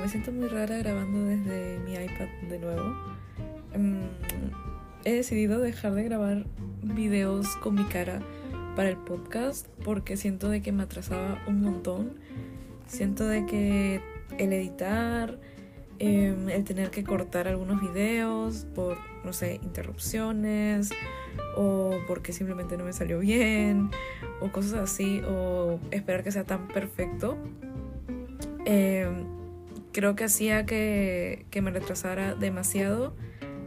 me siento muy rara grabando desde mi iPad de nuevo. Mm, he decidido dejar de grabar videos con mi cara para el podcast porque siento de que me atrasaba un montón. Siento de que el editar, em, el tener que cortar algunos videos por, no sé, interrupciones o porque simplemente no me salió bien o cosas así o esperar que sea tan perfecto. Em, creo que hacía que, que me retrasara demasiado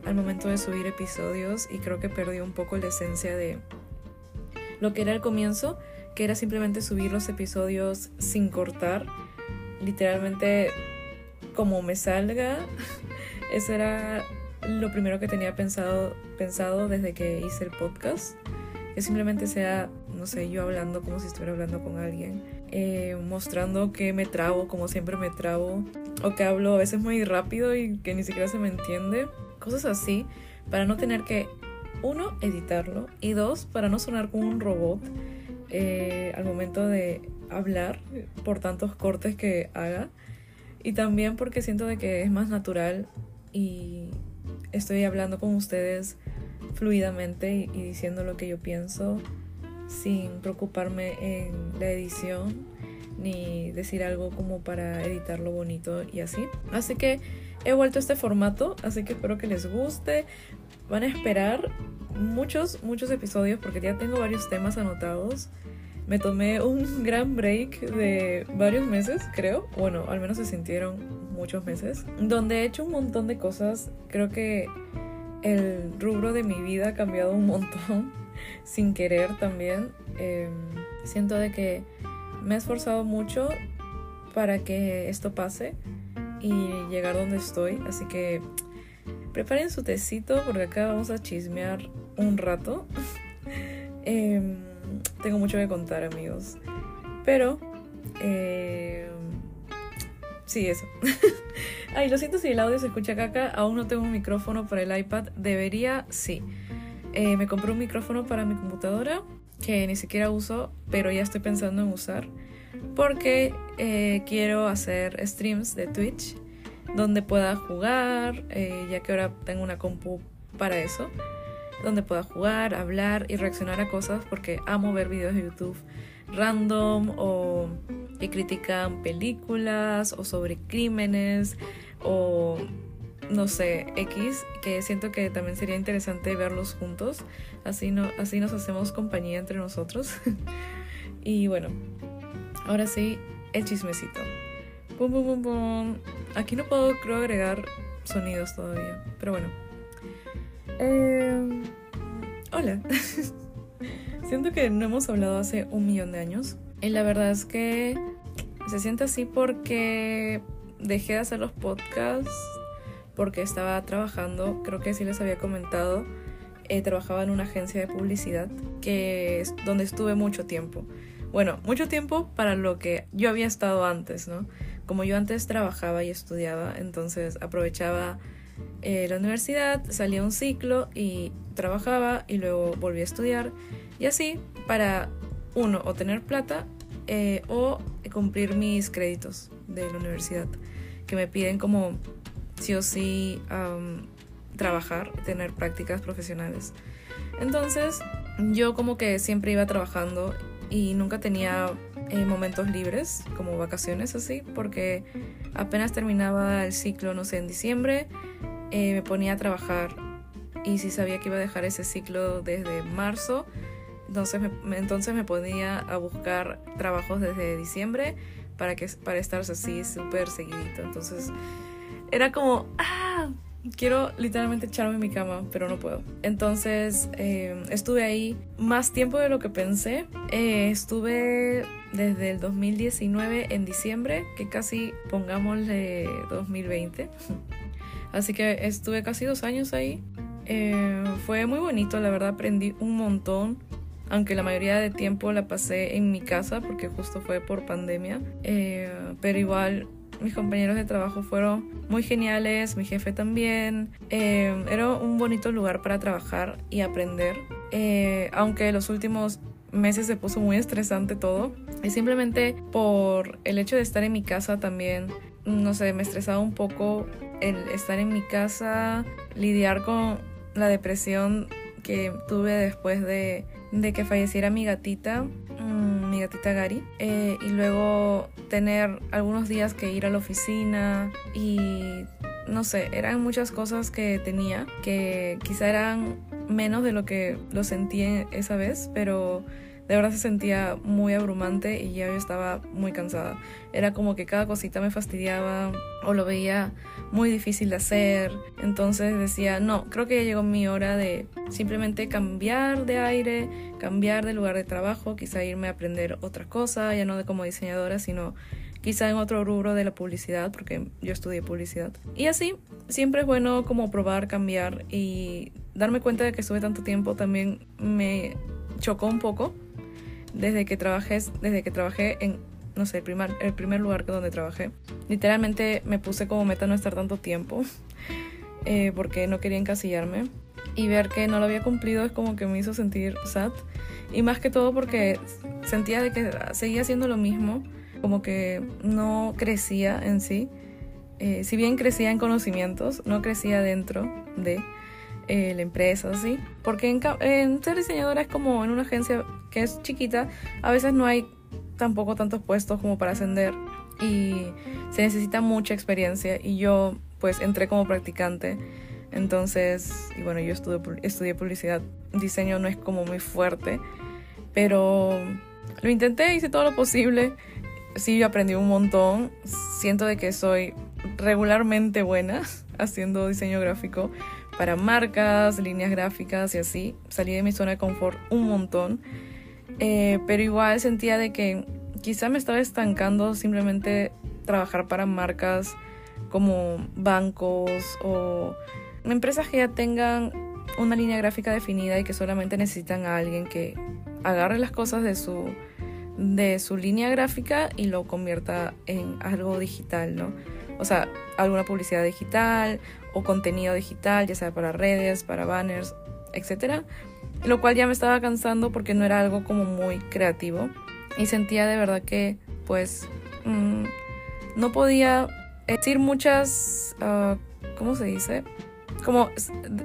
al momento de subir episodios y creo que perdí un poco la esencia de lo que era el comienzo, que era simplemente subir los episodios sin cortar, literalmente como me salga. Eso era lo primero que tenía pensado, pensado desde que hice el podcast, que simplemente sea, no sé, yo hablando como si estuviera hablando con alguien, eh, mostrando que me trabo como siempre me trabo, o que hablo a veces muy rápido y que ni siquiera se me entiende, cosas así, para no tener que, uno, editarlo, y dos, para no sonar como un robot eh, al momento de hablar por tantos cortes que haga. Y también porque siento de que es más natural y estoy hablando con ustedes fluidamente y, diciendo lo que yo pienso sin preocuparme en la edición ni decir algo como para editarlo bonito y así. Así que he vuelto a este formato, así que espero que les guste. Van a esperar muchos, muchos episodios porque ya tengo varios temas anotados. Me tomé un gran break de varios meses, creo. Bueno, al menos se sintieron muchos meses. Donde he hecho un montón de cosas. Creo que el rubro de mi vida ha cambiado un montón. sin querer también. Em, siento de que me he esforzado mucho para que esto pase y llegar donde estoy. Así que preparen su tecito porque acá vamos a chismear un rato. eh, tengo mucho que contar, amigos. Pero, eh, sí, eso. Ay, lo siento si el audio se escucha caca. Aún no tengo un micrófono para el iPad. Debería, sí. Eh, me compré un micrófono para mi computadora que ni siquiera uso, pero ya estoy pensando en usar. Porque eh, quiero hacer streams de Twitch donde pueda jugar, ya que ahora tengo una compu para eso donde pueda jugar, hablar y reaccionar a cosas porque amo ver videos de YouTube random o que critican películas o sobre crímenes o no sé, X, que siento que también sería interesante verlos juntos, así, no, así nos hacemos compañía entre nosotros. y bueno, ahora sí, el chismecito. Pum, pum, pum, pum. Aquí no puedo, creo, agregar sonidos todavía, pero bueno. Eh, hola. Siento que no hemos hablado hace un millón de años. Y la verdad es que se siente así porque dejé de hacer los podcasts porque estaba trabajando, creo que sí les había comentado, eh, trabajaba en una agencia de publicidad que es donde estuve mucho tiempo. Bueno, mucho tiempo para lo que yo había estado antes, ¿no? Como yo antes trabajaba y estudiaba, entonces aprovechaba eh, la universidad, salía un ciclo y trabajaba y luego volví a estudiar y así para uno o tener plata eh, o cumplir mis créditos de la universidad que me piden como sí o sí trabajar, tener prácticas profesionales. Entonces yo como que siempre iba trabajando y nunca tenía eh, momentos libres como vacaciones así porque apenas terminaba el ciclo no sé en diciembre eh, me ponía a trabajar y si sabía que iba a dejar ese ciclo desde marzo, entonces me, entonces me ponía a buscar trabajos desde diciembre para, que, para estar así súper seguidito. Entonces era como, ah, quiero literalmente echarme en mi cama, pero no puedo. Entonces eh, estuve ahí más tiempo de lo que pensé. Eh, estuve desde el 2019 en diciembre, que casi pongámosle 2020. Así que estuve casi dos años ahí. Eh, fue muy bonito, la verdad aprendí un montón. Aunque la mayoría de tiempo la pasé en mi casa porque justo fue por pandemia. Eh, pero igual mis compañeros de trabajo fueron muy geniales, mi jefe también. Eh, era un bonito lugar para trabajar y aprender. aunque los últimos meses se puso muy estresante todo. Y simplemente por el hecho de estar en mi casa también no sé, me estresaba un poco el estar en mi casa, lidiar con la depresión que tuve después de, que falleciera mi gatita, mm, mi gatita Gary, eh, y luego tener algunos días que ir a la oficina y no sé, eran muchas cosas que tenía que quizá eran menos de lo que lo sentí esa vez, pero de verdad se sentía muy abrumante y ya yo estaba muy cansada. Era como que cada cosita me fastidiaba o lo veía muy difícil de hacer. Entonces decía, no, creo que ya llegó mi hora de simplemente cambiar de aire, cambiar de lugar de trabajo, quizá irme a aprender otra cosa, ya no de como diseñadora, sino quizá en otro rubro de la publicidad, porque yo estudié publicidad. Y así, siempre es bueno como probar, cambiar y darme cuenta de que estuve tanto tiempo también me chocó un poco desde que trabajé, desde que trabajé en, no sé, el primer, el primer lugar donde trabajé. Literalmente me puse como meta no estar tanto tiempo eh, porque no quería encasillarme. Y ver que no lo había cumplido es como que me hizo sentir sad. Y más que todo porque sentía de que seguía haciendo lo mismo, como que no crecía en sí. Eh, si bien crecía en conocimientos, no crecía dentro de eh, la empresa, ¿sí? Porque en, en, ser diseñadora es como en una agencia que es chiquita, a veces no hay tampoco tantos puestos como para ascender y se necesita mucha experiencia y yo pues entré como practicante. Entonces, y bueno, yo estudié, estudié publicidad, diseño no es como muy fuerte, pero lo intenté, hice todo lo posible. Sí, yo aprendí un montón. Siento de que soy regularmente buena haciendo diseño gráfico, para marcas, líneas gráficas y así. Salí de mi zona de confort un montón, eh, pero igual sentía de que quizá me estaba estancando simplemente trabajar para marcas como bancos o empresas que ya tengan una línea gráfica definida y que solamente necesitan a alguien que agarre las cosas de su de su línea gráfica y lo convierta en algo digital, ¿no? O sea, alguna publicidad digital o contenido digital, ya sea para redes, para banners, etc. Lo cual ya me estaba cansando porque no era algo como muy creativo y sentía de verdad que pues mm, no podía decir muchas, uh, ¿cómo se dice? Como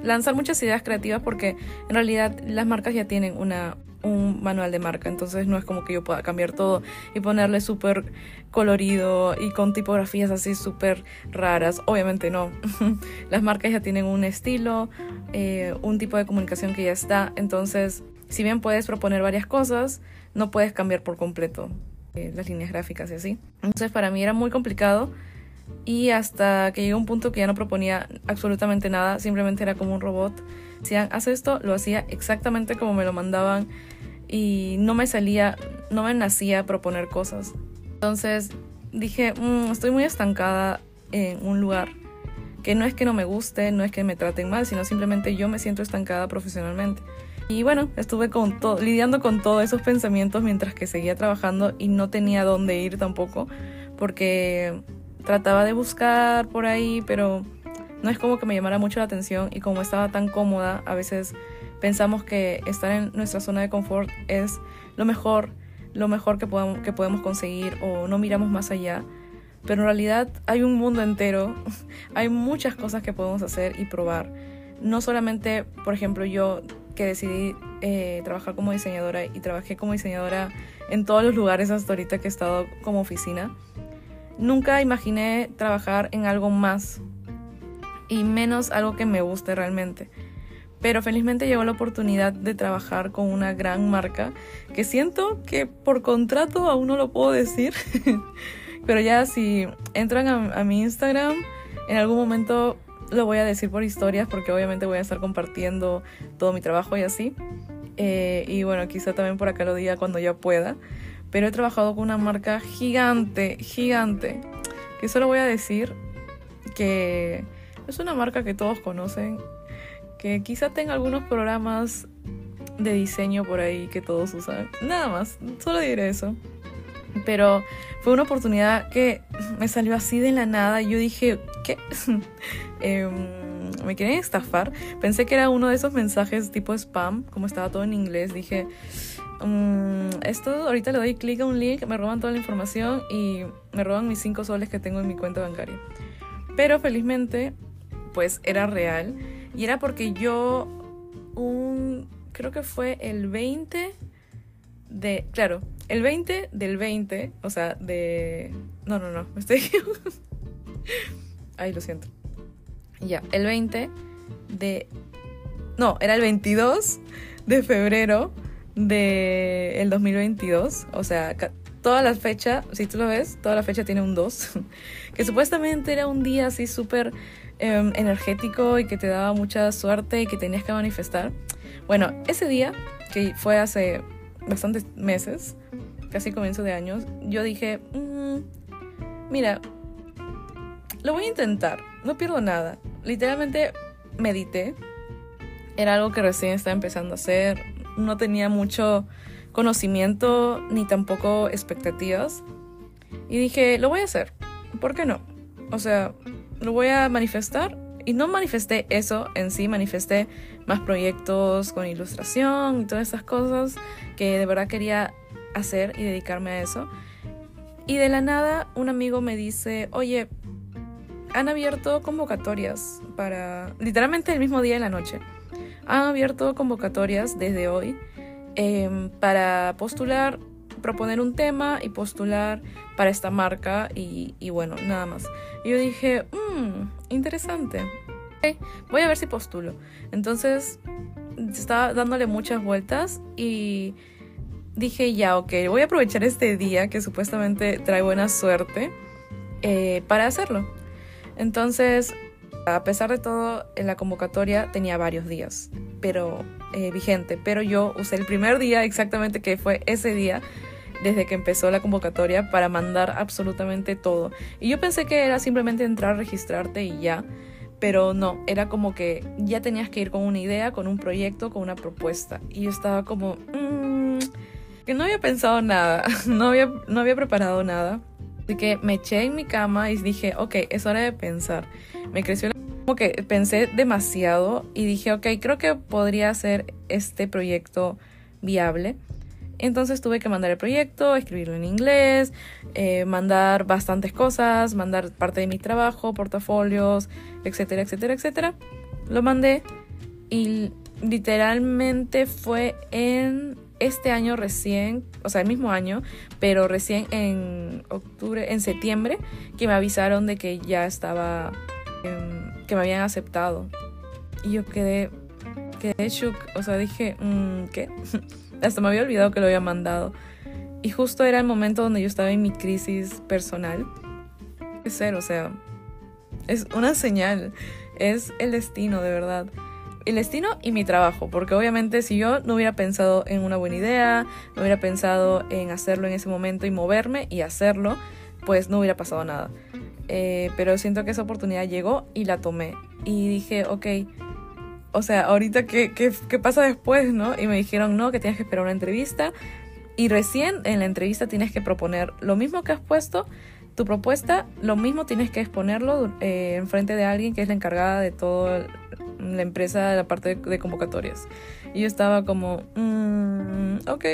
lanzar muchas ideas creativas porque en realidad las marcas ya tienen una, un manual de marca, entonces no es como que yo pueda cambiar todo y ponerle súper colorido y con tipografías así súper raras. Obviamente no. Las marcas ya tienen un estilo, eh, un tipo de comunicación que ya está, entonces si bien puedes proponer varias cosas, no puedes cambiar por completo eh, las líneas gráficas y así. Entonces para mí era muy complicado y hasta que llegó un punto que ya no proponía absolutamente nada, simplemente era como un robot. Si hace esto, lo hacía exactamente como me lo mandaban y no me salía, no me nacía proponer cosas. Entonces dije, mm, estoy muy estancada en un lugar que no es que no me guste, no es que me traten mal, sino simplemente yo me siento estancada profesionalmente. Y bueno, estuve lidiando con todos esos pensamientos mientras que seguía trabajando y no tenía dónde ir tampoco, porque trataba de buscar por ahí, pero no es como que me llamara mucho la atención y como estaba tan cómoda, a veces pensamos que estar en nuestra zona de confort es lo mejor, lo mejor que podemos, que podemos conseguir o no miramos más allá. Pero en realidad hay un mundo entero, hay muchas cosas que podemos hacer y probar. No solamente, por ejemplo, yo que decidí eh, trabajar como diseñadora y trabajé como diseñadora en todos los lugares hasta ahorita que he estado como oficina. Nunca imaginé trabajar en algo más y menos algo que me guste realmente. Pero felizmente llegó la oportunidad de trabajar con una gran marca que siento que por contrato aún no lo puedo decir. Pero ya si entran a, mi Instagram, en algún momento lo voy a decir por historias porque obviamente voy a estar compartiendo todo mi trabajo y así. Eh, y bueno, quizá también por acá lo diga cuando ya pueda. Pero he trabajado con una marca gigante, gigante. Que solo voy a decir que es una marca que todos conocen que quizá tenga algunos programas de diseño por ahí que todos usan. Nada más, solo diré eso. Pero fue una oportunidad que me salió así de la nada. Y yo dije, ¿qué? Em, me quieren estafar. Pensé que era uno de esos mensajes tipo spam, como estaba todo en inglés. Dije, mm, esto ahorita le doy clic a un link, me roban toda la información y me roban mis 5 soles que tengo en mi cuenta bancaria. Pero felizmente, pues era real. Y era porque yo, creo que fue el 20 de, claro, el 20 del 20, o sea, de... No, no, no, me estoy... Ay, lo siento. Ya, el 20 de... No, era el 22 de febrero el 2022. O sea, toda la fecha, si tú lo ves, toda la fecha tiene un 2. que supuestamente era un día así súper em, energético y que te daba mucha suerte y que tenías que manifestar. Bueno, ese día, que fue hace bastantes meses, casi comienzo de años, yo dije, mm, mira, lo voy a intentar, no pierdo nada. Literalmente medité, era algo que recién estaba empezando a hacer, no tenía mucho conocimiento ni tampoco expectativas. Y dije, lo voy a hacer, ¿por qué no? O sea, lo voy a manifestar y no manifesté eso en sí, manifesté más proyectos con ilustración y todas esas cosas que de verdad quería hacer y dedicarme a eso. Y de la nada un amigo me dice, oye, han abierto convocatorias para, literalmente el mismo día de la noche, han abierto convocatorias desde hoy em, para postular, proponer un tema y postular para esta marca y, bueno, nada más. Y yo dije, mmm, interesante. voy a ver si postulo. Entonces, estaba dándole muchas vueltas y dije, ya, ok, voy a aprovechar este día que supuestamente trae buena suerte eh, para hacerlo. Entonces, a pesar de todo, en la convocatoria tenía varios días, pero eh, vigente. Pero yo usé el primer día exactamente que fue ese día desde que empezó la convocatoria para mandar absolutamente todo. Y yo pensé que era simplemente entrar, registrarte y ya. Pero no, era como que ya tenías que ir con una idea, con un proyecto, con una propuesta. Y yo estaba como... Mm, que no había pensado nada, no había, no había preparado nada. Así que me eché en mi cama y dije, ok, es hora de pensar. Me creció como que pensé demasiado y dije, ok, creo que podría ser este proyecto viable. Entonces tuve que mandar el proyecto, escribirlo en inglés, eh, mandar bastantes cosas, mandar parte de mi trabajo, portafolios, etcétera, etcétera, etcétera. Lo mandé y literalmente fue en este año recién, o sea, el mismo año, pero recién en octubre, en septiembre, que me avisaron de que ya estaba, em, que me habían aceptado. Y yo quedé, quedé shook, o sea, dije, mm, ¿qué? Hasta me había olvidado que lo había mandado. Y justo era el momento donde yo estaba en mi crisis personal. Es ser, o sea, es una señal, es el destino, de verdad el destino y mi trabajo, porque obviamente si yo no hubiera pensado en una buena idea, no hubiera pensado en hacerlo en ese momento y moverme y hacerlo, pues no hubiera pasado nada. Eh, pero siento que esa oportunidad llegó y la tomé. Y dije, ok, o sea, ahorita qué, qué, qué pasa después, ¿no? Y me dijeron, no, que tienes que esperar una entrevista. Y recién en la entrevista tienes que proponer lo mismo que has puesto, tu propuesta, lo mismo tienes que exponerlo eh, en frente de alguien que es la encargada de todo la empresa, la parte de, convocatorias. Y yo estaba como, mm, ok,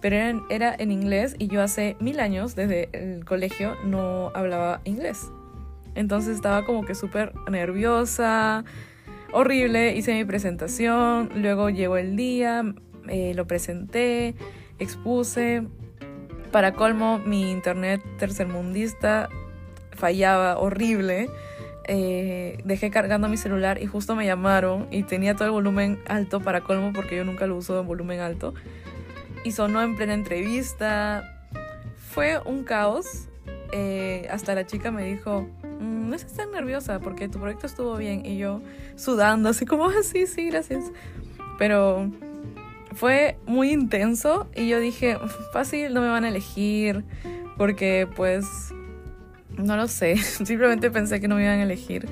pero era, era en inglés y yo hace mil años, desde el colegio, no hablaba inglés. Entonces estaba como que súper nerviosa, horrible, hice mi presentación, luego llegó el día, eh, lo presenté, expuse. Para colmo, mi internet tercermundista fallaba horrible. Eh, dejé cargando mi celular y justo me llamaron y tenía todo el volumen alto para colmo porque yo nunca lo uso en volumen alto. Y sonó en plena entrevista. Fue un caos. Eh, hasta la chica me dijo, mm, no estás tan nerviosa porque tu proyecto estuvo bien. Y yo sudando, así como, ah, sí, gracias. Pero fue muy intenso y yo dije, fácil, no me van a elegir porque pues no lo sé, simplemente pensé que no me iban a elegir.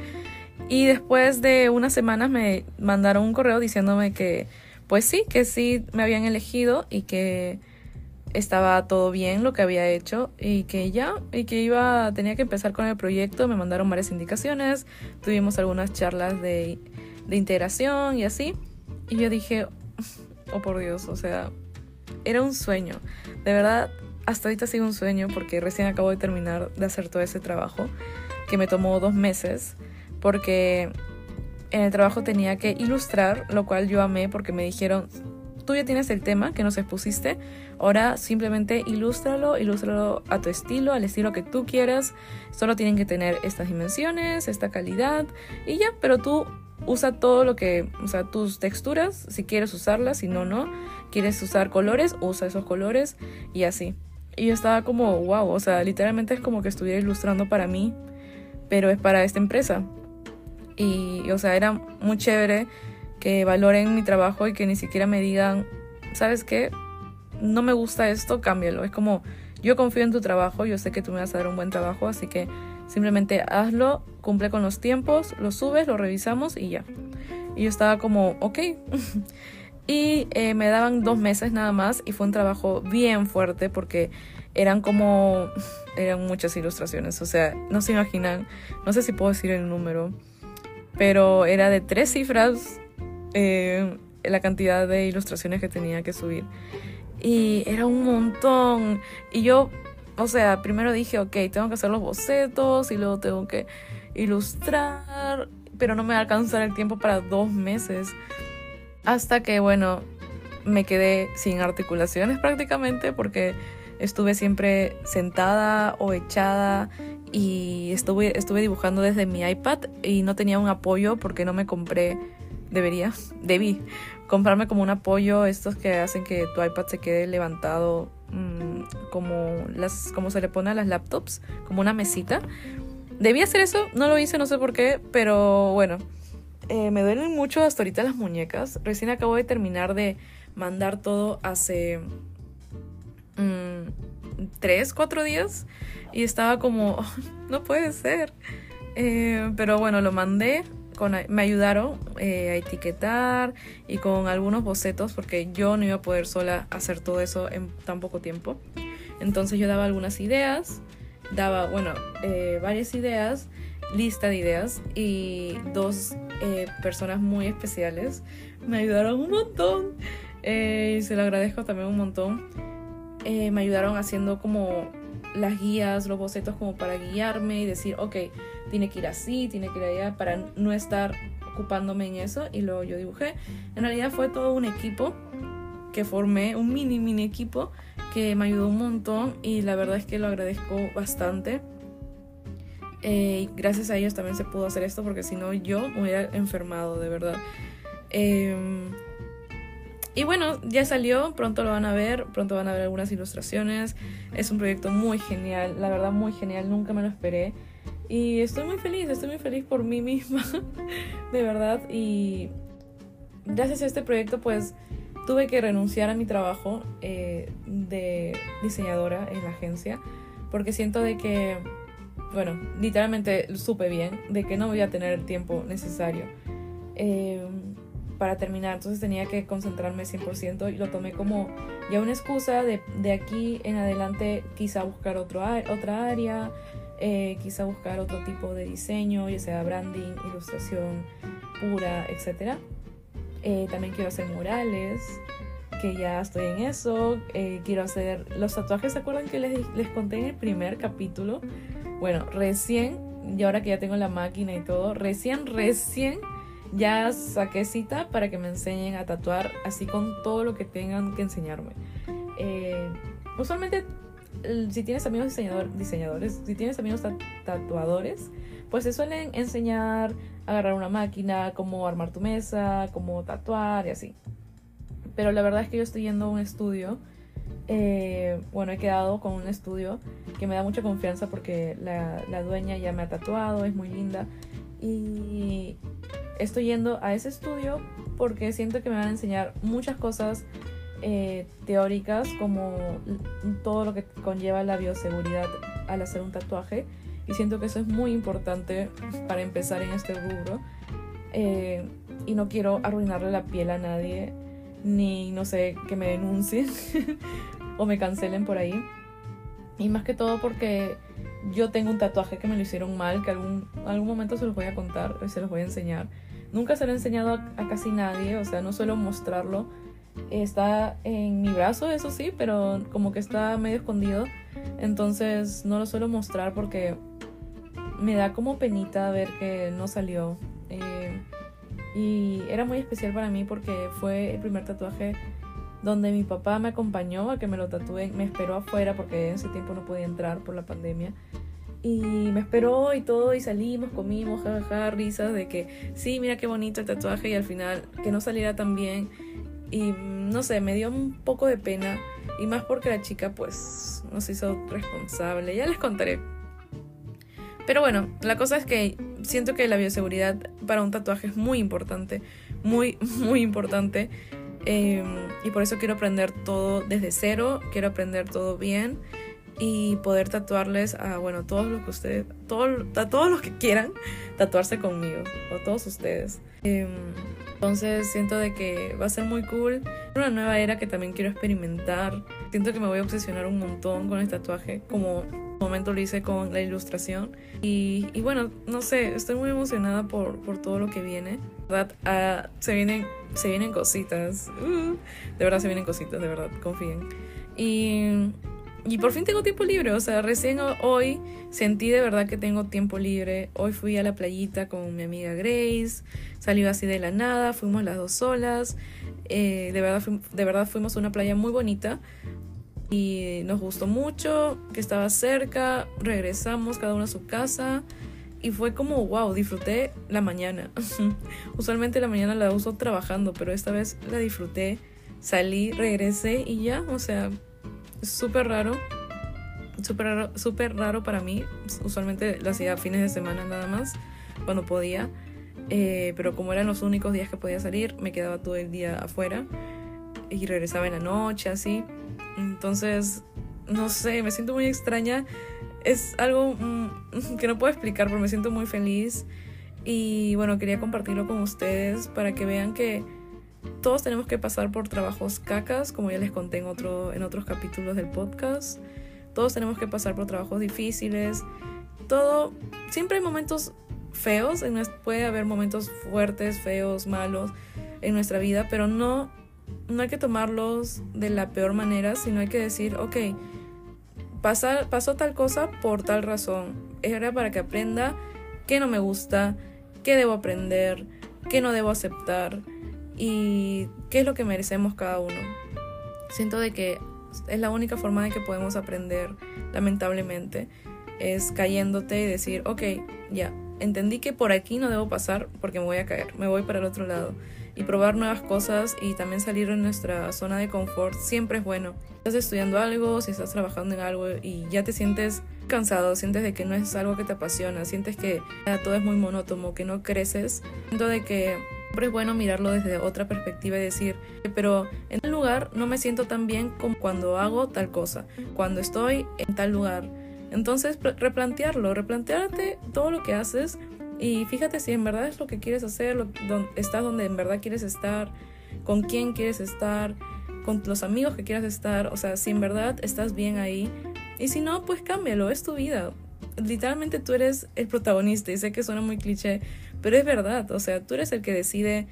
Y después de unas semanas me mandaron un correo diciéndome que, pues sí, que sí me habían elegido y que estaba todo bien lo que había hecho y que ya, y que iba, tenía que empezar con el proyecto, me mandaron varias indicaciones, tuvimos algunas charlas de, de integración y así, y yo dije, oh por Dios, o sea, era un sueño, de verdad, hasta ahorita sigue un sueño porque recién acabo de terminar de hacer todo ese trabajo, que me tomó dos meses, porque en el trabajo tenía que ilustrar, lo cual yo amé porque me dijeron, tú ya tienes el tema que nos expusiste, ahora simplemente ilústralo, ilústralo a tu estilo, al estilo que tú quieras, solo tienen que tener estas dimensiones, esta calidad y ya, pero tú usa todo lo que, o sea, tus texturas, si quieres usarlas, si no, no, quieres usar colores, usa esos colores y así. Y yo estaba como, wow, o sea, literalmente es como que estuviera ilustrando para mí, pero es para esta empresa. Y, o sea, era muy chévere que valoren mi trabajo y que ni siquiera me digan, ¿sabes qué? No me gusta esto, cámbialo. Es como, yo confío en tu trabajo, yo sé que tú me vas a dar un buen trabajo, así que simplemente hazlo, cumple con los tiempos, lo subes, lo revisamos y ya. Y yo estaba como, ok. y eh, me daban dos meses nada más y fue un trabajo bien fuerte porque eran como, eran muchas ilustraciones, o sea, no se imaginan, no sé si puedo decir el número, pero era de tres cifras eh, la cantidad de ilustraciones que tenía que subir. Y era un montón. Y yo, o sea, primero dije, ok, tengo que hacer los bocetos y luego tengo que ilustrar, pero no me va a alcanzar el tiempo para dos meses. Hasta que, bueno, me quedé sin articulaciones prácticamente porque estuve siempre sentada o echada y estuve, estuve dibujando desde mi iPad y no tenía un apoyo porque no me compré debería, debí comprarme como un apoyo, estos que hacen que tu iPad se quede levantado mm, como, las, como se le pone a las laptops, como una mesita. Debí hacer eso, no lo hice, no sé por qué, pero bueno, eh, me duelen mucho hasta ahorita las muñecas. Recién acabo de terminar de mandar todo hace mm, tres, cuatro días y estaba como, no puede ser. Eh, pero bueno, lo mandé, me ayudaron eh, a etiquetar y con algunos bocetos porque yo no iba a poder sola hacer todo eso en tan poco tiempo. Entonces yo daba algunas ideas, daba, bueno, eh, varias ideas, lista de ideas y dos eh, personas muy especiales me ayudaron un montón y se lo agradezco también un montón. me ayudaron haciendo como las guías, los bocetos como para guiarme y decir, ok, tiene que ir así, tiene que ir allá, para no estar ocupándome en eso. Y luego yo dibujé. En realidad fue todo un equipo que formé, un mini, mini equipo que me ayudó un montón y la verdad es que lo agradezco bastante. Eh, gracias a ellos también se pudo hacer esto porque si no yo me hubiera enfermado de verdad. Em, y bueno, ya salió, pronto lo van a ver, pronto van a ver algunas ilustraciones. Es un proyecto muy genial, la verdad muy genial, nunca me lo esperé. Y estoy muy feliz, estoy muy feliz por mí misma, de verdad. Y gracias a este proyecto pues tuve que renunciar a mi trabajo eh, de diseñadora en la agencia porque siento de que, bueno, literalmente supe bien de que no voy a tener el tiempo necesario. Eh, para terminar, entonces tenía que concentrarme 100% y lo tomé como ya una excusa de, de aquí en adelante quizá buscar otro, otra área, eh, quizá buscar otro tipo de diseño, ya sea branding, ilustración pura, etc. Eh, también quiero hacer murales, que ya estoy en eso. Eh, quiero hacer los tatuajes, ¿se acuerdan que les, les conté en el primer capítulo? Bueno, recién, y ahora que ya tengo la máquina y todo, recién, recién ya saqué cita para que me enseñen a tatuar así con todo lo que tengan que enseñarme. Eh, usualmente, si tienes amigos diseñador, diseñadores, si tienes amigos tatuadores, pues se suelen enseñar a agarrar una máquina, cómo armar tu mesa, cómo tatuar y así. Pero la verdad es que yo estoy yendo a un estudio. Eh, bueno, he quedado con un estudio que me da mucha confianza porque la, la dueña ya me ha tatuado, es muy linda. Y estoy yendo a ese estudio porque siento que me van a enseñar muchas cosas eh, teóricas como todo lo que conlleva la bioseguridad al hacer un tatuaje y siento que eso es muy importante para empezar en este rubro eh, y no quiero arruinarle la piel a nadie ni no sé que me denuncien o me cancelen por ahí. Y más que todo porque yo tengo un tatuaje que me lo hicieron mal, que algún, algún momento se los voy a contar y se los voy a enseñar. Nunca se lo he enseñado a, casi nadie, o sea, no suelo mostrarlo. Está en mi brazo, eso sí, pero como que está medio escondido. Entonces no lo suelo mostrar porque me da como penita ver que no salió. Eh, y era muy especial para mí porque fue el primer tatuaje donde mi papá me acompañó a que me lo tatúe, me esperó afuera porque en ese tiempo no podía entrar por la pandemia. Y me esperó y todo y salimos, comimos, jajaja, risas de que sí, mira qué bonito el tatuaje y al final que no saliera tan bien. Y no sé, me dio un poco de pena y más porque la chica pues nos hizo responsable, ya les contaré. Pero bueno, la cosa es que siento que la bioseguridad para un tatuaje es muy importante, muy, muy importante. Em, y por eso quiero aprender todo desde cero, quiero aprender todo bien y poder tatuarles a, bueno, todos los que ustedes, todo, a todos los que quieran tatuarse conmigo, o todos ustedes. Em, entonces siento de que va a ser muy cool. Una nueva era que también quiero experimentar. Siento que me voy a obsesionar un montón con el tatuaje, como momento lo hice con la ilustración. Y, y bueno, no sé, estoy muy emocionada por, por todo lo que viene. Ah, se vienen se vienen cositas. Uh, de verdad se vienen cositas, de verdad, confíen. Y, y por fin tengo tiempo libre, o sea, recién hoy sentí de verdad que tengo tiempo libre. Hoy fui a la playita con mi amiga Grace, salió así de la nada, fuimos las dos solas. Eh, de, verdad, de verdad fuimos a una playa muy bonita y nos gustó mucho, que estaba cerca, regresamos cada uno a su casa y fue como, wow, disfruté la mañana. Usualmente la mañana la uso trabajando, pero esta vez la disfruté. Salí, regresé y ya, o sea, súper raro. Súper raro, súper raro para mí. Usualmente lo hacía fines de semana nada más, cuando podía. Eh, pero como eran los únicos días que podía salir, me quedaba todo el día afuera y regresaba en la noche, así. Entonces, no sé, me siento muy extraña es algo mm, que no puedo explicar, pero me siento muy feliz. Y bueno, quería compartirlo con ustedes para que vean que todos tenemos que pasar por trabajos cacas, como ya les conté en, otro, en otros capítulos del podcast. Todos tenemos que pasar por trabajos difíciles. Todo, siempre hay momentos feos, puede haber momentos fuertes, feos, malos en nuestra vida, pero no, no hay que tomarlos de la peor manera, sino hay que decir, ok, pasó tal cosa por tal razón. Era para que aprenda qué no me gusta, qué debo aprender, qué no debo aceptar y qué es lo que merecemos cada uno. Siento de que es la única forma de que podemos aprender, lamentablemente, es cayéndote y decir, ok, ya, entendí que por aquí no debo pasar porque me voy a caer, me voy para el otro lado y probar nuevas cosas y también salir de nuestra zona de confort siempre es bueno. Si estás estudiando algo, si estás trabajando en algo y ya te sientes cansado, sientes de que no es algo que te apasiona, sientes que todo es muy monótono, que no creces, siento de que siempre es bueno mirarlo desde otra perspectiva y decir, pero en tal lugar no me siento tan bien como cuando hago tal cosa, cuando estoy en tal lugar. Entonces replantearlo, replantearte todo lo que haces y fíjate si en verdad es lo que quieres hacer, lo, estás donde en verdad quieres estar, con quién quieres estar, con los amigos que quieras estar, o sea, si en verdad estás bien ahí. Y si no, pues cámbialo, es tu vida. Literalmente tú eres el protagonista y sé que suena muy cliché, pero es verdad, o sea, tú eres el que decide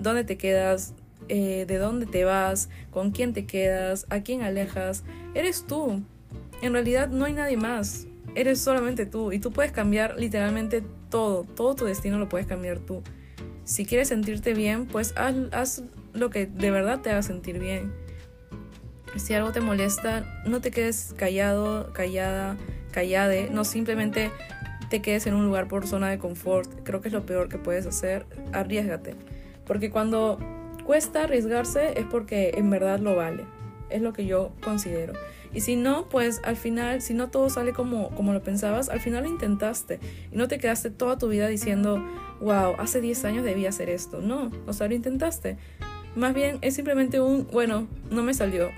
dónde te quedas, eh, de dónde te vas, con quién te quedas, a quién alejas. Eres tú. En realidad no hay nadie más eres solamente tú y tú puedes cambiar literalmente todo, todo tu destino lo puedes cambiar tú. Si quieres sentirte bien, pues haz, haz lo que de verdad te haga sentir bien. Si algo te molesta, no te quedes callado, callada, callade, no simplemente te quedes en un lugar por zona de confort. Creo que es lo peor que puedes hacer. Arriesgate. Porque cuando cuesta arriesgarse es porque en verdad lo vale. Es lo que yo considero. Y si no, pues al final, si no todo sale como, como lo pensabas, al final lo intentaste y no te quedaste toda tu vida diciendo, wow, hace 10 años debía hacer esto. No, o sea, lo intentaste. Más bien es simplemente un, bueno, no me salió,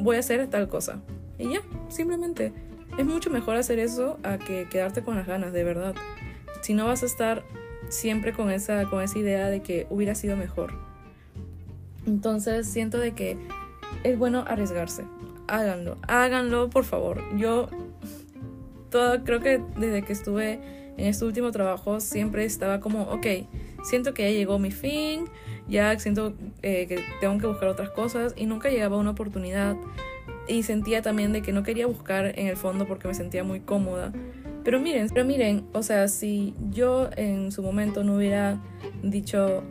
voy a hacer tal cosa. Y ya, simplemente. Es mucho mejor hacer eso a que quedarte con las ganas, de verdad. Si no vas a estar siempre con esa, con esa idea de que hubiera sido mejor. Entonces siento de que es bueno arriesgarse háganlo, háganlo, por favor. Yo todo, creo que desde que estuve en este último trabajo siempre estaba como, ok, siento que ya llegó mi fin, ya siento eh, que tengo que buscar otras cosas y nunca llegaba una oportunidad y sentía también de que no quería buscar en el fondo porque me sentía muy cómoda. Pero miren, pero miren, o sea, si yo en su momento no hubiera dicho,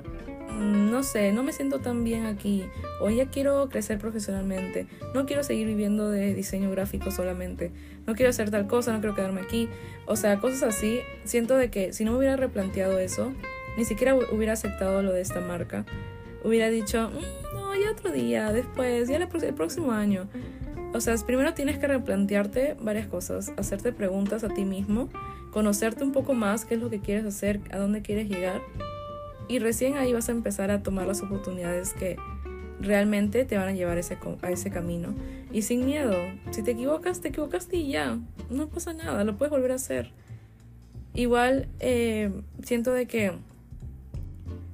no sé, no me siento tan bien aquí, o ya quiero crecer profesionalmente, no quiero seguir viviendo de diseño gráfico solamente, no quiero hacer tal cosa, no quiero quedarme aquí, o sea, cosas así, siento de que si no hubiera replanteado eso, ni siquiera hubiera aceptado lo de esta marca, hubiera dicho, mm, no, ya otro día, después, ya el próximo año. O sea, primero tienes que replantearte varias cosas, hacerte preguntas a ti mismo, conocerte un poco más qué es lo que quieres hacer, a dónde quieres llegar. Y recién ahí vas a empezar a tomar las oportunidades que realmente te van a llevar a ese camino. Y sin miedo, si te equivocas, te equivocaste y ya, no pasa nada, lo puedes volver a hacer. Igual eh, siento de que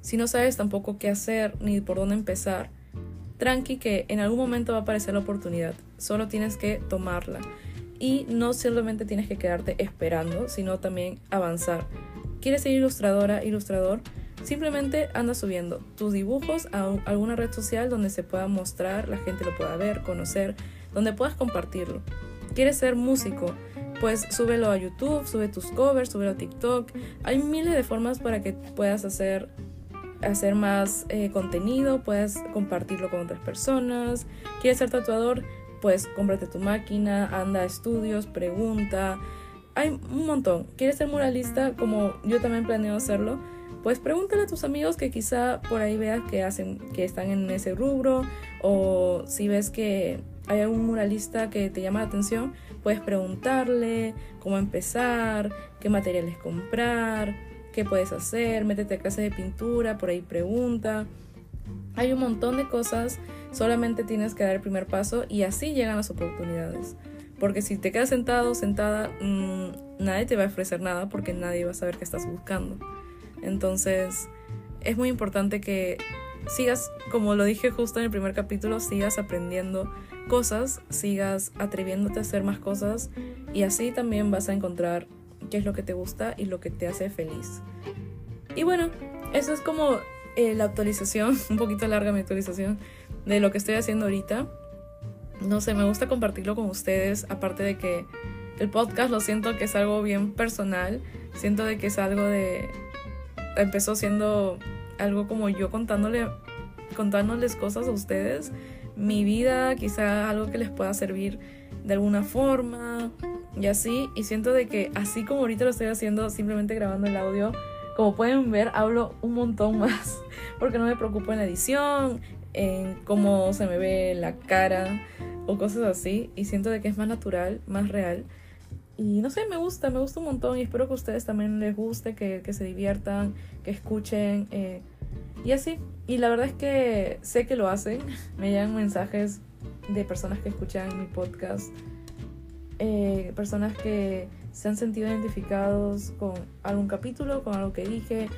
si no sabes tampoco qué hacer ni por dónde empezar, tranqui que en algún momento va a aparecer la oportunidad. Solo tienes que tomarla. Y no solamente tienes que quedarte esperando, sino también avanzar. ¿Quieres ser ilustradora, ilustrador? Simplemente anda subiendo tus dibujos a alguna red social donde se pueda mostrar, la gente lo pueda ver, conocer, donde puedas compartirlo. ¿Quieres ser músico? Pues súbelo a YouTube, sube tus covers, súbelo a TikTok. Hay miles de formas para que puedas hacer hacer más eh, contenido, puedes compartirlo con otras personas. ¿Quieres ser tatuador? Pues cómprate tu máquina, anda a estudios, pregunta. Hay un montón. ¿Quieres ser muralista? Como yo también planeo hacerlo. Pues pregúntale a tus amigos que quizá por ahí veas que hacen, que están en ese rubro. O si ves que hay algún muralista que te llama la atención, puedes preguntarle cómo empezar, qué materiales comprar qué puedes hacer, métete a clases de pintura, por ahí pregunta. Hay un montón de cosas, solamente tienes que dar el primer paso y así llegan las oportunidades. Porque si te quedas sentado, sentada, mm, nadie te va a ofrecer nada porque nadie va a saber qué estás buscando. Entonces, es muy importante que sigas, como lo dije justo en el primer capítulo, sigas aprendiendo cosas, sigas atreviéndote a hacer más cosas y así también vas a encontrar qué es lo que te gusta y lo que te hace feliz. Y bueno, eso es como eh, la actualización, un poquito larga mi actualización de lo que estoy haciendo ahorita. No sé, me gusta compartirlo con ustedes, aparte de que el podcast lo siento que es algo bien personal, siento de que es algo de... Empezó siendo algo como yo contándole, contándoles cosas a ustedes, mi vida, quizá algo que les pueda servir de alguna forma, y así, y siento de que así como ahorita lo estoy haciendo, simplemente grabando el audio, como pueden ver, hablo un montón más, porque no me preocupo en la edición, en cómo se me ve la cara o cosas así, y siento de que es más natural, más real. Y no sé, me gusta, me gusta un montón y espero que a ustedes también les guste, que, que se diviertan, que escuchen eh, y así. Y la verdad es que sé que lo hacen, me llegan mensajes de personas que escuchan mi podcast eh, personas que se han sentido identificados con algún capítulo, con algo que dije.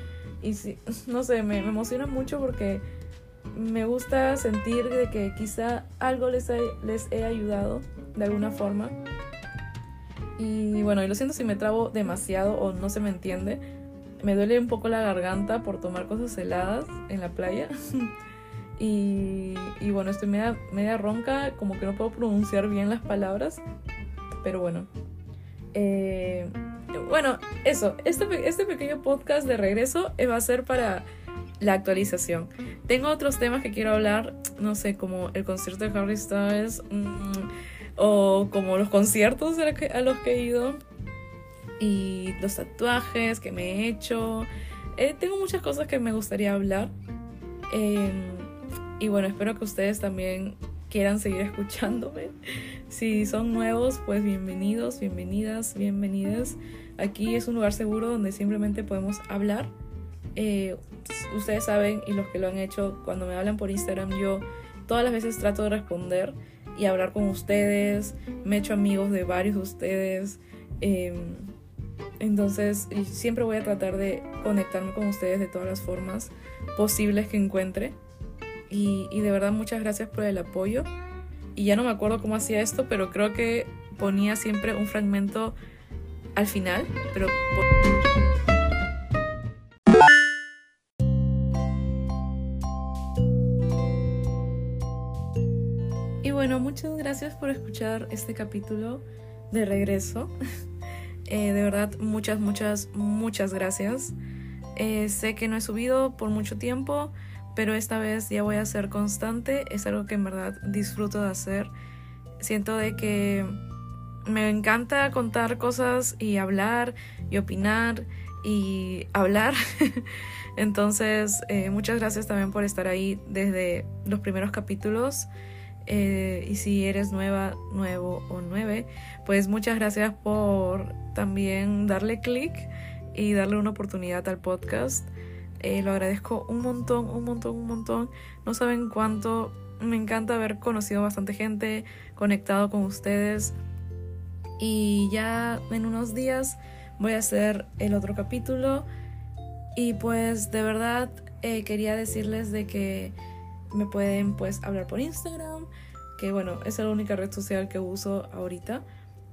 Y si, no sé, me, emociona mucho porque me gusta sentir de que quizá algo les, les he ayudado de alguna forma. Y bueno, y lo siento si me trabo demasiado o no se me entiende. Me duele un poco la garganta por tomar cosas heladas en la playa. y, y bueno, estoy media, media ronca, como que no puedo pronunciar bien las palabras pero bueno. Eh, bueno, eso, este, este pequeño podcast de regreso va a ser para la actualización. Tengo otros temas que quiero hablar, no sé, como el concierto de Harry Styles mm, o como los conciertos a los que he ido y los tatuajes que me he hecho. Eh, tengo muchas cosas que me gustaría hablar. Em, y bueno, espero que ustedes también quieran seguir escuchándome. Si son nuevos, pues bienvenidos, bienvenidas, bienvenidas. Aquí es un lugar seguro donde simplemente podemos hablar. Eh, ustedes saben, y los que lo han hecho, cuando me hablan por Instagram, yo todas las veces trato de responder y hablar con ustedes. Me he hecho amigos de varios de ustedes. Em, entonces, siempre voy a tratar de conectarme con ustedes de todas las formas posibles que encuentre. Y, y de verdad, muchas gracias por el apoyo. y ya no me acuerdo cómo hacía esto, pero creo que ponía siempre un fragmento al final, pero... bueno, muchas gracias por escuchar este capítulo de regreso. Eh, de verdad, muchas, muchas, muchas gracias. Eh, sé que no he subido por mucho tiempo, pero esta vez ya voy a ser constante. Es algo que en verdad disfruto de hacer. Siento de que me encanta contar cosas y hablar y opinar y hablar. Entonces, eh, muchas gracias también por estar ahí desde los primeros capítulos. Eh, y si eres nueva, nuevo o nueve, pues muchas gracias por también darle clic y darle una oportunidad al podcast. Eh, lo agradezco un montón, un montón, un montón. No saben cuánto me encanta haber conocido bastante gente, conectado con ustedes. Y ya en unos días voy a hacer el otro capítulo. Y pues de verdad eh, quería decirles de que me pueden pues hablar por Instagram, que bueno, es la única red social que uso ahorita.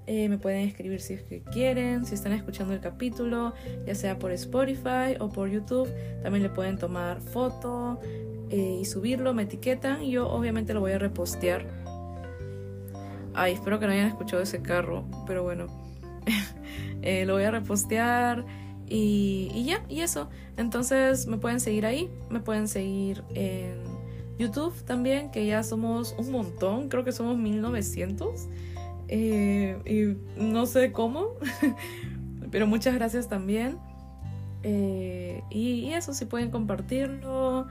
Eh, me pueden escribir si es que quieren, si están escuchando el capítulo, ya sea por Spotify o por YouTube. También le pueden tomar foto eh, y subirlo, me etiquetan yo obviamente lo voy a repostear. Ay, espero que no hayan escuchado ese carro, pero bueno, eh, lo voy a repostear y, y ya, y eso. Entonces me pueden seguir ahí, me pueden seguir en YouTube también, que ya somos un montón, creo que somos 1900. Eh, y no sé cómo, pero muchas gracias también. Eh, y, eso, si pueden compartirlo,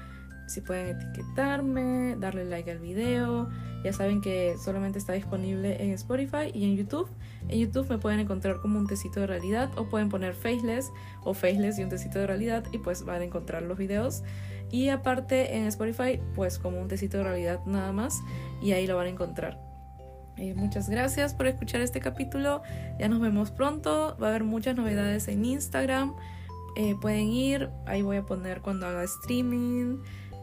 si pueden etiquetarme, darle like al video. Ya saben que solamente está disponible en Spotify y en YouTube. En YouTube me pueden encontrar como un tecito de realidad o pueden poner faceless o faceless y un tecito de realidad y pues van a encontrar los videos. Y aparte en Spotify, pues como un tecito de realidad nada más. Y ahí lo van a encontrar. Muchas gracias por escuchar este capítulo. Ya nos vemos pronto. Va a haber muchas novedades en Instagram. Eh, pueden ir. Ahí voy a poner cuando haga streaming.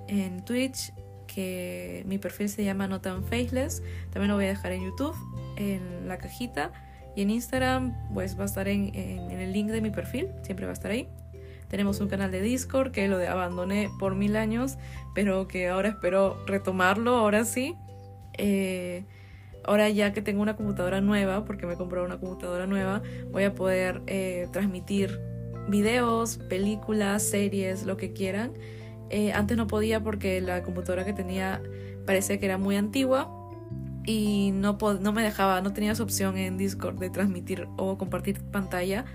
En Twitch. Que mi perfil se llama No Tan Faceless. También lo voy a dejar en YouTube. En la cajita. Y en Instagram, pues va a estar en el link de mi perfil. Siempre va a estar ahí. Tenemos un canal de Discord que lo abandoné por mil años, pero que ahora espero retomarlo, ahora sí. Eh, ahora ya que tengo una computadora nueva, porque me he comprado una computadora nueva, voy a poder eh, transmitir videos, películas, series, lo que quieran. Eh, antes no podía porque la computadora que tenía parecía que era muy antigua y no, no me dejaba, no tenía esa opción en Discord de transmitir o compartir pantalla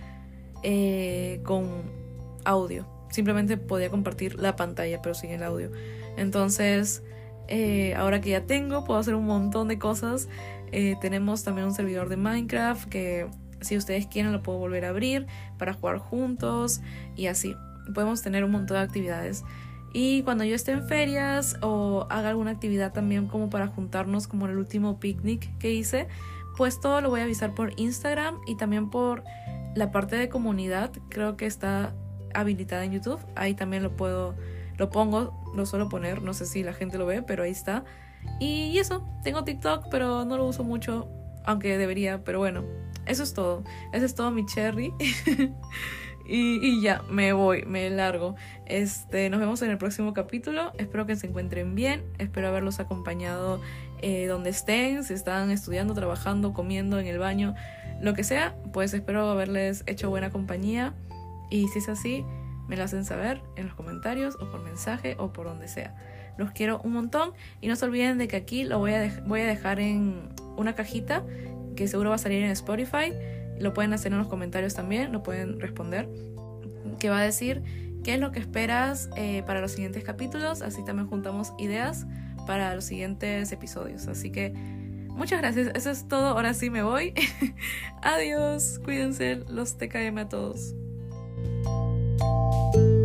con audio. Simplemente podía compartir la pantalla, pero sin el audio. Entonces, eh, ahora que ya tengo, puedo hacer un montón de cosas. Eh, tenemos también un servidor de Minecraft que si ustedes quieren lo puedo volver a abrir para jugar juntos y así. Podemos tener un montón de actividades. Y cuando yo esté en ferias o haga alguna actividad también como para juntarnos como en el último picnic que hice, pues todo lo voy a avisar por Instagram y también por la parte de comunidad. Creo que está habilitada en YouTube. Ahí también lo puedo, lo pongo, lo suelo poner, no sé si la gente lo ve, pero ahí está. Y eso, tengo TikTok, pero no lo uso mucho, aunque debería, pero bueno, eso es todo. Eso es todo mi cherry. y, ya, me voy, me largo. Este, nos vemos en el próximo capítulo. Espero que se encuentren bien. Espero haberlos acompañado eh, donde estén, si están estudiando, trabajando, comiendo en el baño, lo que sea. Pues espero haberles hecho buena compañía. Y si es así, me lo hacen saber en los comentarios o por mensaje o por donde sea. Los quiero un montón y no se olviden de que aquí lo voy a, voy a dejar en una cajita que seguro va a salir en Spotify. Lo pueden hacer en los comentarios también, lo pueden responder. Que va a decir qué es lo que esperas eh, para los siguientes capítulos. Así también juntamos ideas para los siguientes episodios. Así que muchas gracias. Eso es todo. Ahora sí me voy. Adiós. Cuídense. Los TKM a todos. Música